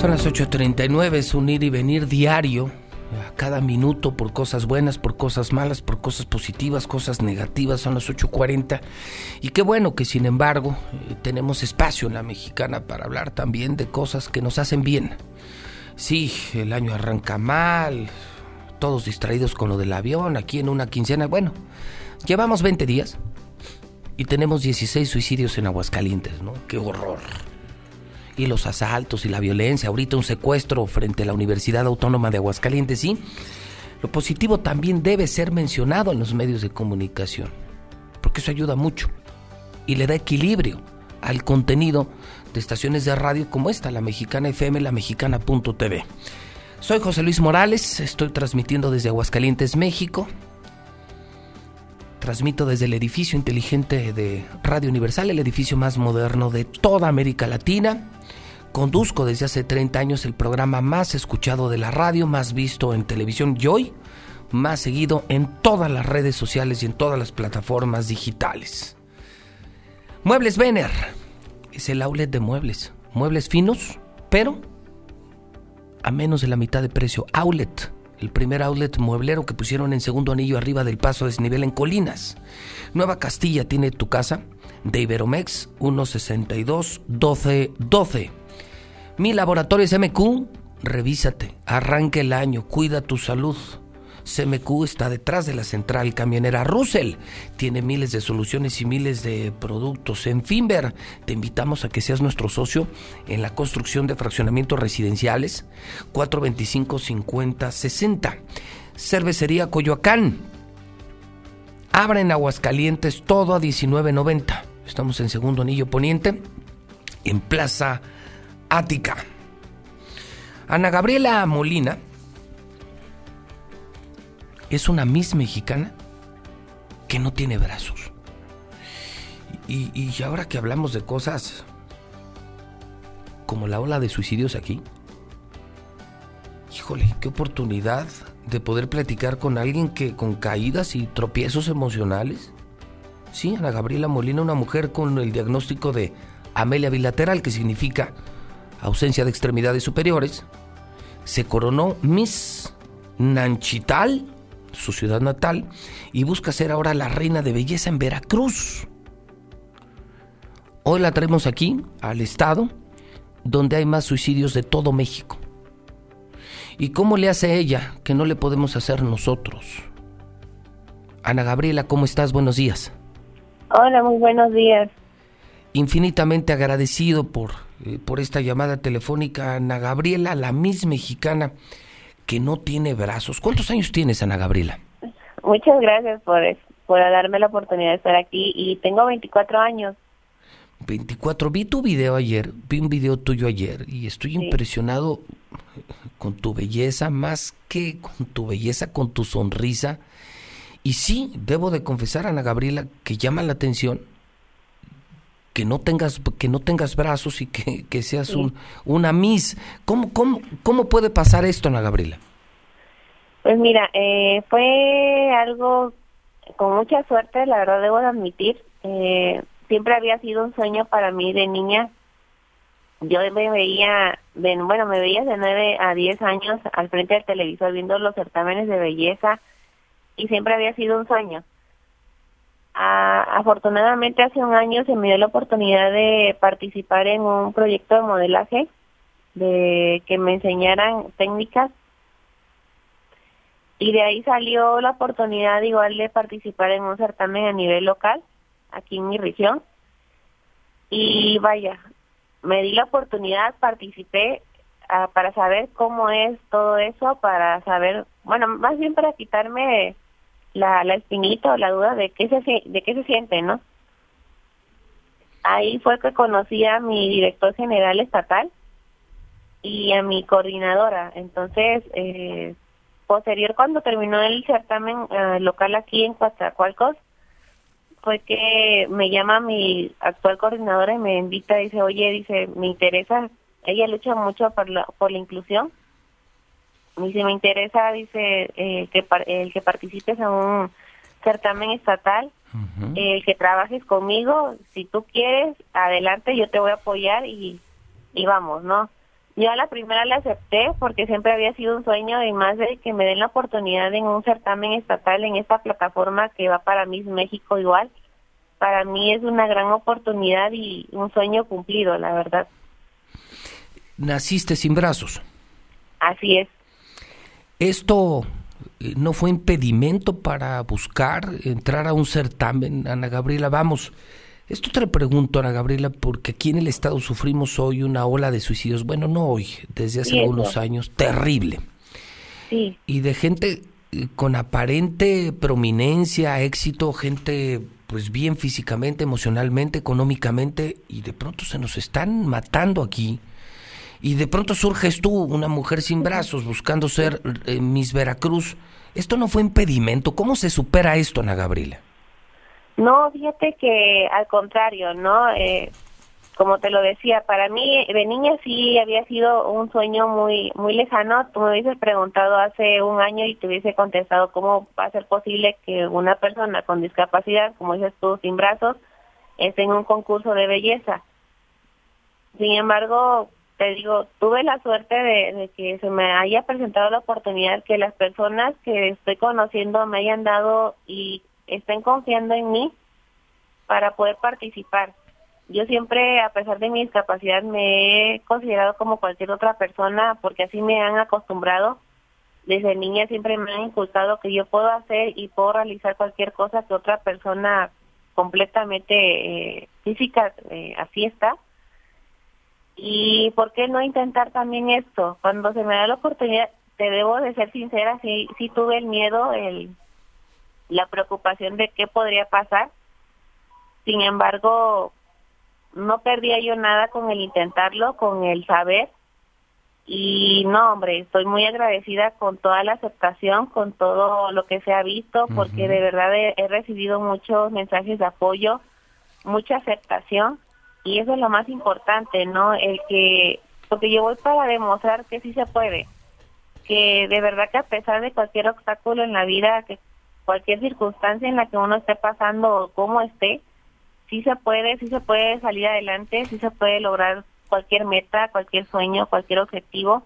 Son las 8.39, es un ir y venir diario, a cada minuto por cosas buenas, por cosas malas, por cosas positivas, cosas negativas, son las 8.40. Y qué bueno que sin embargo eh, tenemos espacio en la mexicana para hablar también de cosas que nos hacen bien. Sí, el año arranca mal, todos distraídos con lo del avión, aquí en una quincena. Bueno, llevamos 20 días y tenemos 16 suicidios en Aguascalientes, ¿no? Qué horror y los asaltos y la violencia, ahorita un secuestro frente a la Universidad Autónoma de Aguascalientes, sí. Lo positivo también debe ser mencionado en los medios de comunicación, porque eso ayuda mucho y le da equilibrio al contenido de estaciones de radio como esta, la Mexicana FM, la Mexicana.tv. Soy José Luis Morales, estoy transmitiendo desde Aguascalientes, México. Transmito desde el edificio inteligente de Radio Universal, el edificio más moderno de toda América Latina. Conduzco desde hace 30 años el programa más escuchado de la radio, más visto en televisión y hoy más seguido en todas las redes sociales y en todas las plataformas digitales. Muebles Vener es el outlet de muebles. Muebles finos, pero a menos de la mitad de precio. Outlet, el primer outlet mueblero que pusieron en segundo anillo arriba del paso de desnivel en Colinas. Nueva Castilla tiene tu casa de Iberomex 162 12 12. Mi Laboratorios MQ, revísate, arranque el año, cuida tu salud. CMQ está detrás de la central camionera Russell. Tiene miles de soluciones y miles de productos. En Finver, te invitamos a que seas nuestro socio en la construcción de fraccionamientos residenciales 425-50-60. Cervecería Coyoacán. Abra en Aguascalientes todo a 19.90. Estamos en segundo anillo poniente, en Plaza Ática. Ana Gabriela Molina es una Miss mexicana que no tiene brazos. Y, ahora que hablamos de cosas como la ola de suicidios aquí, híjole, qué oportunidad de poder platicar con alguien que con caídas y tropiezos emocionales. Sí, Ana Gabriela Molina, una mujer con el diagnóstico de amelia bilateral, que significa ausencia de extremidades superiores, se coronó Miss Nanchital, su ciudad natal, y busca ser ahora la reina de belleza en Veracruz. Hoy la traemos aquí, al estado, donde hay más suicidios de todo México. ¿Y cómo le hace ella que no le podemos hacer nosotros? Ana Gabriela, ¿cómo estás? Buenos días. Hola, muy buenos días. Infinitamente agradecido por eh, por esta llamada telefónica Ana Gabriela, la Miss Mexicana que no tiene brazos. ¿Cuántos años tienes, Ana Gabriela? Muchas gracias por, por darme la oportunidad de estar aquí y tengo 24 años. 24. Vi tu video ayer, vi un video tuyo ayer y estoy impresionado con tu belleza, más que con tu belleza, con tu sonrisa. Y sí, debo de confesar, Ana Gabriela, que llama la atención que no tengas que no tengas brazos y que, seas un, una Miss. ¿Cómo, cómo, ¿Cómo puede pasar esto, Ana Gabriela? Pues mira, eh, fue algo con mucha suerte, la verdad debo de admitir. Eh, siempre había sido un sueño para mí de niña. Yo me veía, de, bueno, me veía de 9 a 10 años al frente del televisor viendo los certámenes de belleza y siempre había sido un sueño afortunadamente hace un año se me dio la oportunidad de participar en un proyecto de modelaje, de que me enseñaran técnicas. Y de ahí salió la oportunidad igual de participar en un certamen a nivel local aquí en mi región. Y vaya me di la oportunidad participé ah, para saber cómo es todo eso para saber bueno más bien para quitarme la, la espinita o la duda de qué se de qué se siente, ¿no? Ahí fue que conocí a mi director general estatal y a mi coordinadora. Entonces, eh, posterior cuando terminó el certamen eh, local aquí en Coatzacoalcos, fue que me llama mi actual coordinadora y me invita dice, oye, dice, me interesa, ella lucha mucho por la, por la inclusión y si me interesa, dice, eh, que el que participes en un certamen estatal, el que trabajes conmigo, si tú quieres, adelante, yo te voy a apoyar y, y vamos, ¿no? Yo a la primera la acepté porque siempre había sido un sueño y más de que me den la oportunidad en un certamen estatal en esta plataforma que va para Miss México igual. Para mí es una gran oportunidad y un sueño cumplido, la verdad. Naciste sin brazos. Así es. ¿Esto eh, no fue impedimento para buscar entrar a un certamen, Ana Gabriela? Vamos, esto te lo pregunto, Ana Gabriela, porque aquí en el Estado sufrimos hoy una ola de suicidios. Bueno, no hoy, desde hace algunos años, terrible. Sí. Y de gente eh, con aparente prominencia, éxito, gente pues bien físicamente, emocionalmente, económicamente, y de pronto se nos están matando aquí. Y de pronto surges tú, una mujer sin brazos, buscando ser eh, Miss Veracruz. ¿Esto no fue impedimento? ¿Cómo se supera esto, Ana Gabriela? No, fíjate que al contrario, ¿no? Eh, como te lo decía, para mí de niña sí había sido un sueño muy muy lejano. Tú me hubieses preguntado hace un año y te hubiese contestado cómo va a ser posible que una persona con discapacidad, como dices tú, sin brazos, esté en un concurso de belleza. Sin embargo, te digo, tuve la suerte de, de, que se me haya presentado la oportunidad que las personas que estoy conociendo me hayan dado y estén confiando en mí para poder participar. Yo siempre, a pesar de mi discapacidad, me he considerado como cualquier otra persona porque así me han acostumbrado. Desde niña siempre me han inculcado que yo puedo hacer y puedo realizar cualquier cosa que otra persona completamente eh, física eh, así está. Y por qué no intentar también esto? Cuando se me da la oportunidad, te debo de ser sincera, sí, sí tuve el miedo, el la preocupación de qué podría pasar. Sin embargo, no perdía yo nada con el intentarlo, con el saber. Y no, hombre, estoy muy agradecida con toda la aceptación, con todo lo que se ha visto, porque de verdad he, he, recibido muchos mensajes de apoyo, mucha aceptación, y eso es lo más importante, ¿no? El que, porque yo voy para demostrar que sí se puede, que de verdad que a pesar de cualquier obstáculo en la vida, que cualquier circunstancia en la que uno esté pasando o cómo esté, sí se puede, sí se puede salir adelante, sí se puede lograr cualquier meta, cualquier sueño, cualquier objetivo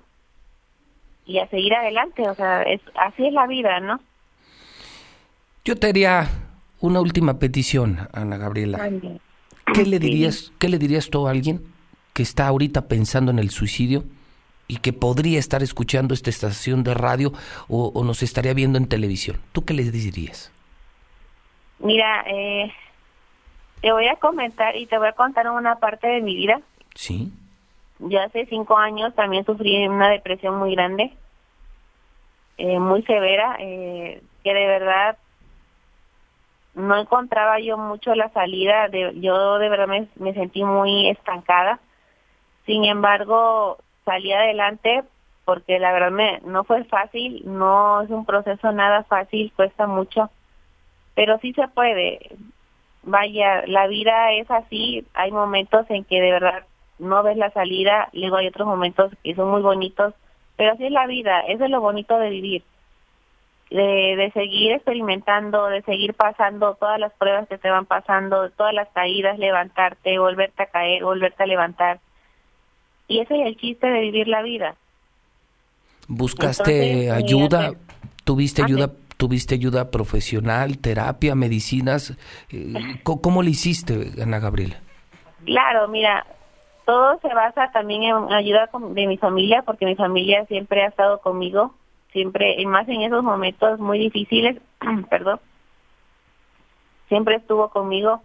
y a seguir adelante, o sea, es así es la vida, ¿no? Yo te haría una última petición, Ana Gabriela. ¿Qué le dirías, qué le dirías tú a alguien que está ahorita pensando en el suicidio? y que podría estar escuchando esta estación de radio o, nos estaría viendo en televisión. ¿Tú qué les dirías? Mira, eh, te voy a comentar y te voy a contar una parte de mi vida. Sí. Yo hace cinco años también sufrí una depresión muy grande, eh, muy severa, eh, que de verdad no encontraba yo mucho la salida. De, yo de verdad me, sentí muy estancada. Sin embargo, salí adelante porque la verdad me, no fue fácil, no es un proceso nada fácil, cuesta mucho, pero sí se puede. Vaya, la vida es así, hay momentos en que de verdad no ves la salida, luego hay otros momentos que son muy bonitos, pero así es la vida, eso es lo bonito de vivir, de, de seguir experimentando, de seguir pasando todas las pruebas que te van pasando, todas las caídas, levantarte, volverte a caer, volverte a levantar y ese es el chiste de vivir la vida. ¿Buscaste ayuda? ¿Tuviste ayuda? ¿Tuviste ayuda profesional, terapia, medicinas? Eh, ¿Cómo, le hiciste, Ana Gabriela? Claro, mira, todo se basa también en ayuda de mi familia, porque mi familia siempre ha estado conmigo, siempre, y más en esos momentos muy difíciles, perdón, siempre estuvo conmigo.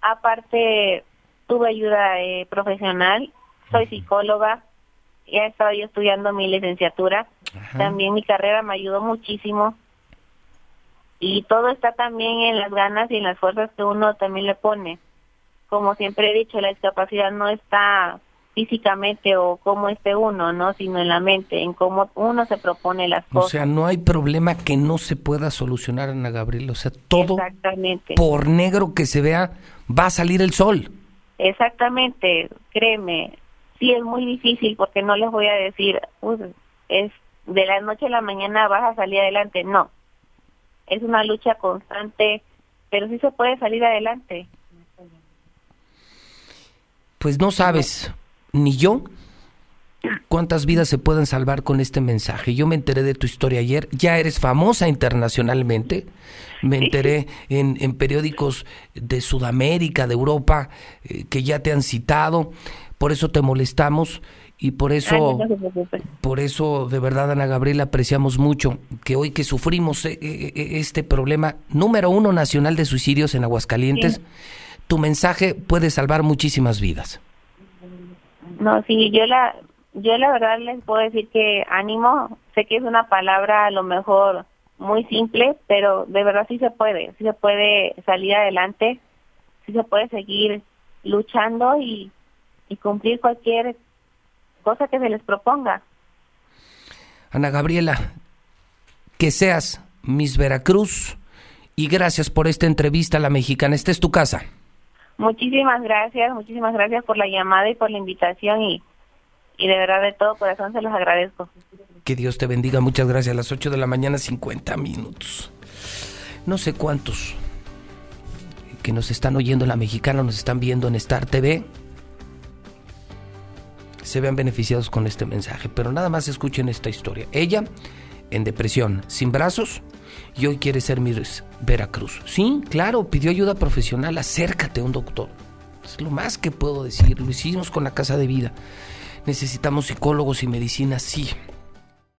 Aparte, tuve ayuda eh, profesional soy psicóloga, ya estaba yo estudiando mi licenciatura, también mi carrera me ayudó muchísimo y todo está también en las ganas y en las fuerzas que uno también le pone. Como siempre he dicho, la discapacidad no está físicamente o cómo esté uno, ¿no? Sino en la mente, en cómo uno se propone las cosas. O sea, no hay problema que no se pueda solucionar, Ana Gabriela. O sea, todo, Exactamente. por negro que se vea, va a salir el sol. Exactamente, créeme sí es muy difícil porque no les voy a decir, es de la noche a la mañana vas a salir adelante, no. Es una lucha constante, pero sí se puede salir adelante. Pues no sabes, ni yo, cuántas vidas se pueden salvar con este mensaje. Yo me enteré de tu historia ayer, ya eres famosa internacionalmente, me enteré en, en periódicos de Sudamérica, de Europa, eh, que ya te han citado, por eso te molestamos y por eso, por eso de verdad Ana Gabriela apreciamos mucho que hoy que sufrimos eh, eh, este problema número uno nacional de suicidios en Aguascalientes, tu mensaje puede salvar muchísimas vidas. No, sí, yo la, yo la verdad les puedo decir que ánimo, sé que es una palabra a lo mejor muy simple, pero de verdad sí se puede, sí se puede salir adelante, sí se puede seguir luchando y, y cumplir cualquier cosa que se les proponga. Ana Gabriela, que seas Miss Veracruz y gracias por esta entrevista a la mexicana. Esta es tu casa. Muchísimas gracias, muchísimas gracias por la llamada y por la invitación y, y de verdad de todo corazón se los agradezco. Que Dios te bendiga, muchas gracias. A las 8 de la mañana, 50 minutos. No sé cuántos que nos están oyendo en la mexicana, nos están viendo en Star TV, se vean beneficiados con este mensaje. Pero nada más escuchen esta historia. Ella, en depresión, sin brazos, y hoy quiere ser Miss Veracruz. Sí, claro, pidió ayuda profesional, acércate a un doctor. Es lo más que puedo decir. Lo hicimos con la Casa de Vida. Necesitamos psicólogos y medicina, sí.